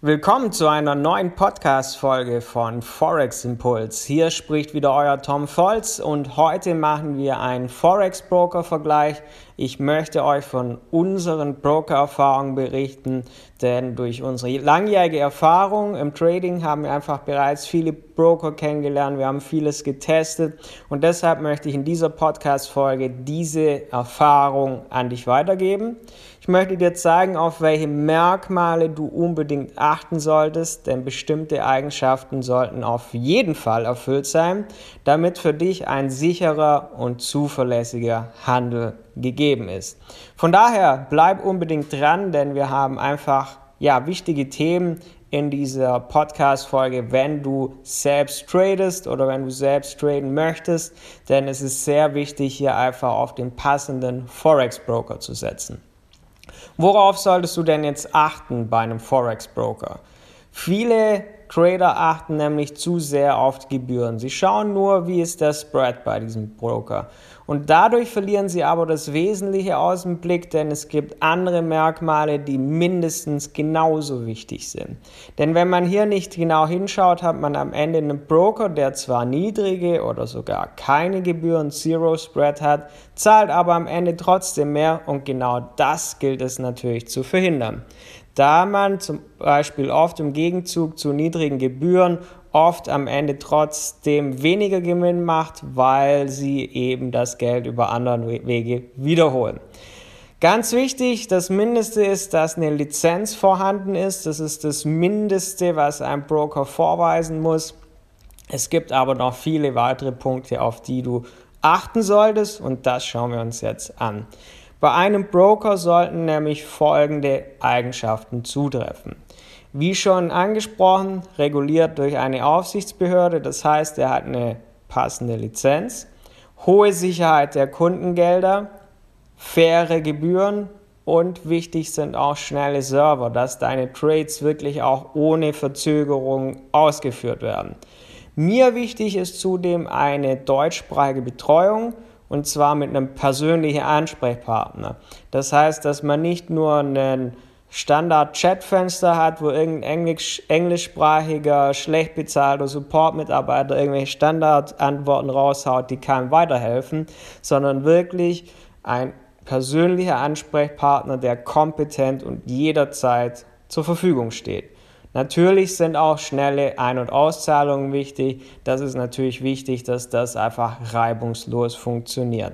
Willkommen zu einer neuen Podcast-Folge von Forex Impuls. Hier spricht wieder euer Tom Volz und heute machen wir einen Forex-Broker-Vergleich. Ich möchte euch von unseren Broker-Erfahrungen berichten, denn durch unsere langjährige Erfahrung im Trading haben wir einfach bereits viele Broker kennengelernt, wir haben vieles getestet und deshalb möchte ich in dieser Podcast-Folge diese Erfahrung an dich weitergeben. Ich möchte dir zeigen, auf welche Merkmale du unbedingt achten solltest, denn bestimmte Eigenschaften sollten auf jeden Fall erfüllt sein, damit für dich ein sicherer und zuverlässiger Handel gegeben ist. Von daher bleib unbedingt dran, denn wir haben einfach ja, wichtige Themen in dieser Podcast-Folge, wenn du selbst tradest oder wenn du selbst traden möchtest, denn es ist sehr wichtig, hier einfach auf den passenden Forex-Broker zu setzen. Worauf solltest du denn jetzt achten bei einem Forex-Broker? Viele Trader achten nämlich zu sehr auf die Gebühren. Sie schauen nur, wie ist der Spread bei diesem Broker. Und dadurch verlieren sie aber das Wesentliche aus dem Blick, denn es gibt andere Merkmale, die mindestens genauso wichtig sind. Denn wenn man hier nicht genau hinschaut, hat man am Ende einen Broker, der zwar niedrige oder sogar keine Gebühren, Zero Spread hat, zahlt aber am Ende trotzdem mehr und genau das gilt es natürlich zu verhindern da man zum Beispiel oft im Gegenzug zu niedrigen Gebühren oft am Ende trotzdem weniger Gewinn macht, weil sie eben das Geld über andere Wege wiederholen. Ganz wichtig, das Mindeste ist, dass eine Lizenz vorhanden ist. Das ist das Mindeste, was ein Broker vorweisen muss. Es gibt aber noch viele weitere Punkte, auf die du achten solltest und das schauen wir uns jetzt an. Bei einem Broker sollten nämlich folgende Eigenschaften zutreffen. Wie schon angesprochen, reguliert durch eine Aufsichtsbehörde, das heißt, er hat eine passende Lizenz, hohe Sicherheit der Kundengelder, faire Gebühren und wichtig sind auch schnelle Server, dass deine Trades wirklich auch ohne Verzögerung ausgeführt werden. Mir wichtig ist zudem eine deutschsprachige Betreuung und zwar mit einem persönlichen Ansprechpartner. Das heißt, dass man nicht nur einen Standard-Chatfenster hat, wo irgendein Englisch, englischsprachiger, schlecht bezahlter Support-Mitarbeiter irgendwelche Standardantworten raushaut, die keinem weiterhelfen, sondern wirklich ein persönlicher Ansprechpartner, der kompetent und jederzeit zur Verfügung steht. Natürlich sind auch schnelle Ein- und Auszahlungen wichtig. Das ist natürlich wichtig, dass das einfach reibungslos funktioniert.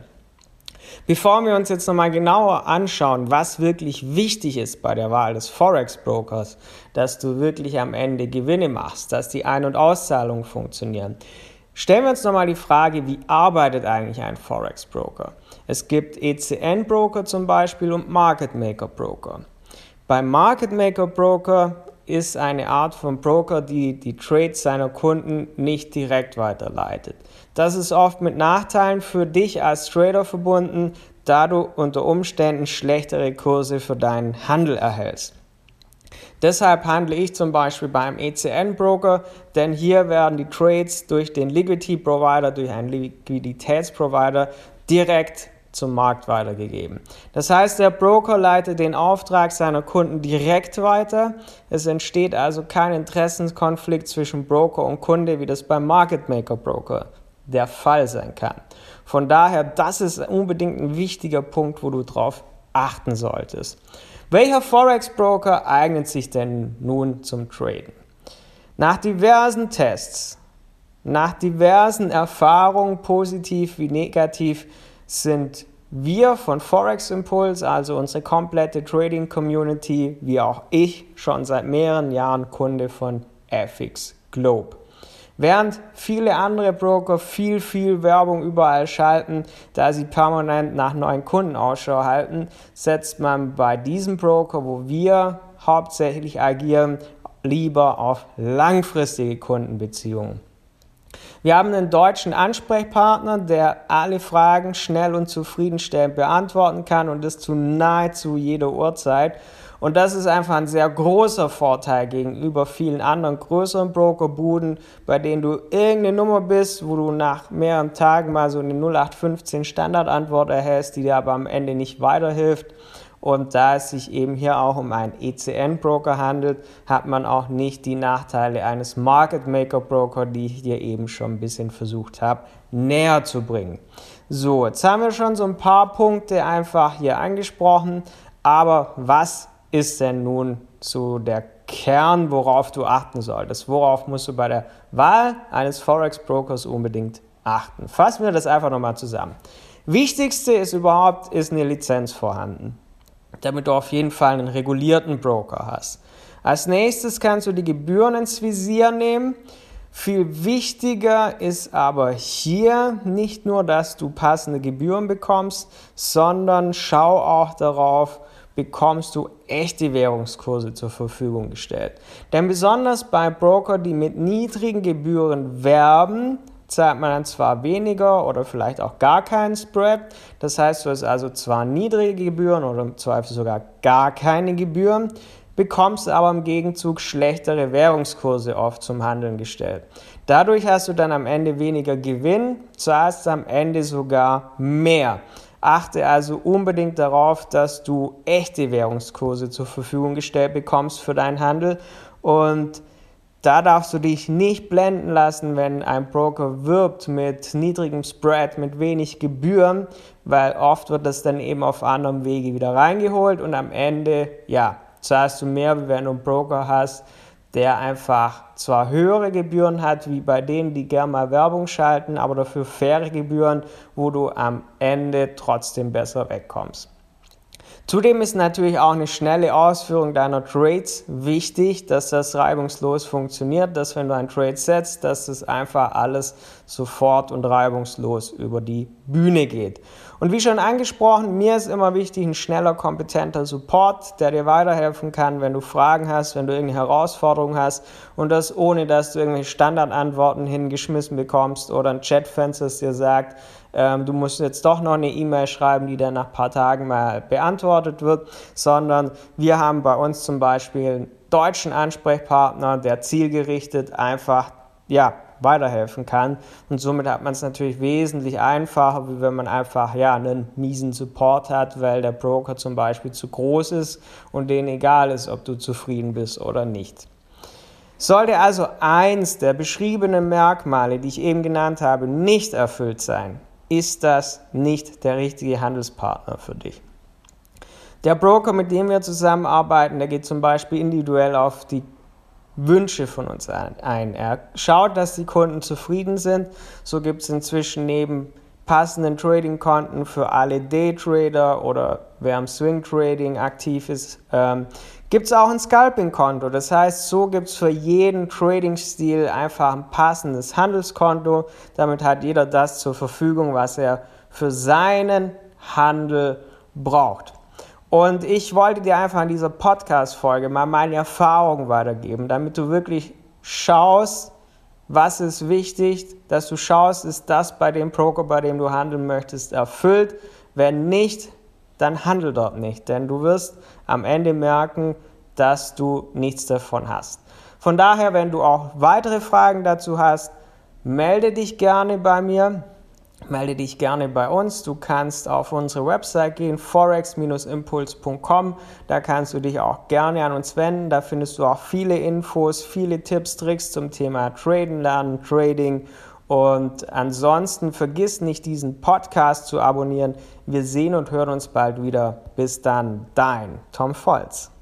Bevor wir uns jetzt nochmal genauer anschauen, was wirklich wichtig ist bei der Wahl des Forex-Brokers, dass du wirklich am Ende Gewinne machst, dass die Ein- und Auszahlungen funktionieren, stellen wir uns nochmal die Frage, wie arbeitet eigentlich ein Forex-Broker? Es gibt ECN-Broker zum Beispiel und Market Maker-Broker. Beim Market Maker-Broker ist eine Art von Broker, die die Trades seiner Kunden nicht direkt weiterleitet. Das ist oft mit Nachteilen für dich als Trader verbunden, da du unter Umständen schlechtere Kurse für deinen Handel erhältst. Deshalb handle ich zum Beispiel beim ECN-Broker, denn hier werden die Trades durch den Liquidity Provider, durch einen Liquiditätsprovider direkt zum Markt weitergegeben. Das heißt, der Broker leitet den Auftrag seiner Kunden direkt weiter. Es entsteht also kein Interessenkonflikt zwischen Broker und Kunde, wie das beim Market Maker Broker der Fall sein kann. Von daher, das ist unbedingt ein wichtiger Punkt, wo du drauf achten solltest. Welcher Forex Broker eignet sich denn nun zum Traden? Nach diversen Tests, nach diversen Erfahrungen, positiv wie negativ, sind wir von Forex Impulse, also unsere komplette Trading Community, wie auch ich, schon seit mehreren Jahren Kunde von FX Globe. Während viele andere Broker viel, viel Werbung überall schalten, da sie permanent nach neuen Kunden Ausschau halten, setzt man bei diesem Broker, wo wir hauptsächlich agieren, lieber auf langfristige Kundenbeziehungen. Wir haben einen deutschen Ansprechpartner, der alle Fragen schnell und zufriedenstellend beantworten kann und das zu nahezu jeder Uhrzeit. Und das ist einfach ein sehr großer Vorteil gegenüber vielen anderen größeren Brokerbuden, bei denen du irgendeine Nummer bist, wo du nach mehreren Tagen mal so eine 0815 Standardantwort erhältst, die dir aber am Ende nicht weiterhilft. Und da es sich eben hier auch um einen ECN-Broker handelt, hat man auch nicht die Nachteile eines Market Maker Broker, die ich dir eben schon ein bisschen versucht habe, näher zu bringen. So, jetzt haben wir schon so ein paar Punkte einfach hier angesprochen. Aber was ist denn nun so der Kern, worauf du achten solltest? Worauf musst du bei der Wahl eines Forex-Brokers unbedingt achten? Fassen wir das einfach nochmal zusammen. Wichtigste ist überhaupt, ist eine Lizenz vorhanden, damit du auf jeden Fall einen regulierten Broker hast. Als nächstes kannst du die Gebühren ins Visier nehmen. Viel wichtiger ist aber hier nicht nur, dass du passende Gebühren bekommst, sondern schau auch darauf, bekommst du echte Währungskurse zur Verfügung gestellt. Denn besonders bei Broker, die mit niedrigen Gebühren werben, zahlt man dann zwar weniger oder vielleicht auch gar keinen Spread. Das heißt, du hast also zwar niedrige Gebühren oder im Zweifel sogar gar keine Gebühren, bekommst aber im Gegenzug schlechtere Währungskurse oft zum Handeln gestellt. Dadurch hast du dann am Ende weniger Gewinn, zahlst am Ende sogar mehr. Achte also unbedingt darauf, dass du echte Währungskurse zur Verfügung gestellt bekommst für deinen Handel und da darfst du dich nicht blenden lassen, wenn ein Broker wirbt mit niedrigem Spread, mit wenig Gebühren, weil oft wird das dann eben auf anderem Wege wieder reingeholt und am Ende, ja, zahlst du mehr, wie wenn du einen Broker hast, der einfach zwar höhere Gebühren hat, wie bei denen, die gerne mal Werbung schalten, aber dafür faire Gebühren, wo du am Ende trotzdem besser wegkommst. Zudem ist natürlich auch eine schnelle Ausführung deiner Trades wichtig, dass das reibungslos funktioniert, dass wenn du einen Trade setzt, dass das einfach alles sofort und reibungslos über die Bühne geht. Und wie schon angesprochen, mir ist immer wichtig ein schneller, kompetenter Support, der dir weiterhelfen kann, wenn du Fragen hast, wenn du irgendeine Herausforderung hast und das ohne, dass du irgendwelche Standardantworten hingeschmissen bekommst oder ein Chatfenster dir sagt, ähm, du musst jetzt doch noch eine E-Mail schreiben, die dann nach ein paar Tagen mal beantwortet wird, sondern wir haben bei uns zum Beispiel einen deutschen Ansprechpartner, der zielgerichtet einfach ja, weiterhelfen kann. Und somit hat man es natürlich wesentlich einfacher, wie wenn man einfach ja, einen miesen Support hat, weil der Broker zum Beispiel zu groß ist und denen egal ist, ob du zufrieden bist oder nicht. Sollte also eins der beschriebenen Merkmale, die ich eben genannt habe, nicht erfüllt sein, ist das nicht der richtige Handelspartner für dich. Der Broker, mit dem wir zusammenarbeiten, der geht zum Beispiel individuell auf die Wünsche von uns ein. Er schaut, dass die Kunden zufrieden sind. So gibt es inzwischen neben passenden Trading-Konten für alle Daytrader oder wer am Swing Trading aktiv ist, ähm, gibt es auch ein Scalping-Konto. Das heißt, so gibt es für jeden Trading-Stil einfach ein passendes Handelskonto. Damit hat jeder das zur Verfügung, was er für seinen Handel braucht. Und ich wollte dir einfach in dieser Podcast-Folge mal meine Erfahrungen weitergeben, damit du wirklich schaust, was ist wichtig, dass du schaust, ist das bei dem Broker, bei dem du handeln möchtest, erfüllt. Wenn nicht, dann handel dort nicht, denn du wirst am Ende merken, dass du nichts davon hast. Von daher, wenn du auch weitere Fragen dazu hast, melde dich gerne bei mir melde dich gerne bei uns. Du kannst auf unsere Website gehen, forex-impuls.com. Da kannst du dich auch gerne an uns wenden. Da findest du auch viele Infos, viele Tipps, Tricks zum Thema Traden lernen, Trading. Und ansonsten vergiss nicht, diesen Podcast zu abonnieren. Wir sehen und hören uns bald wieder. Bis dann, dein Tom Volz.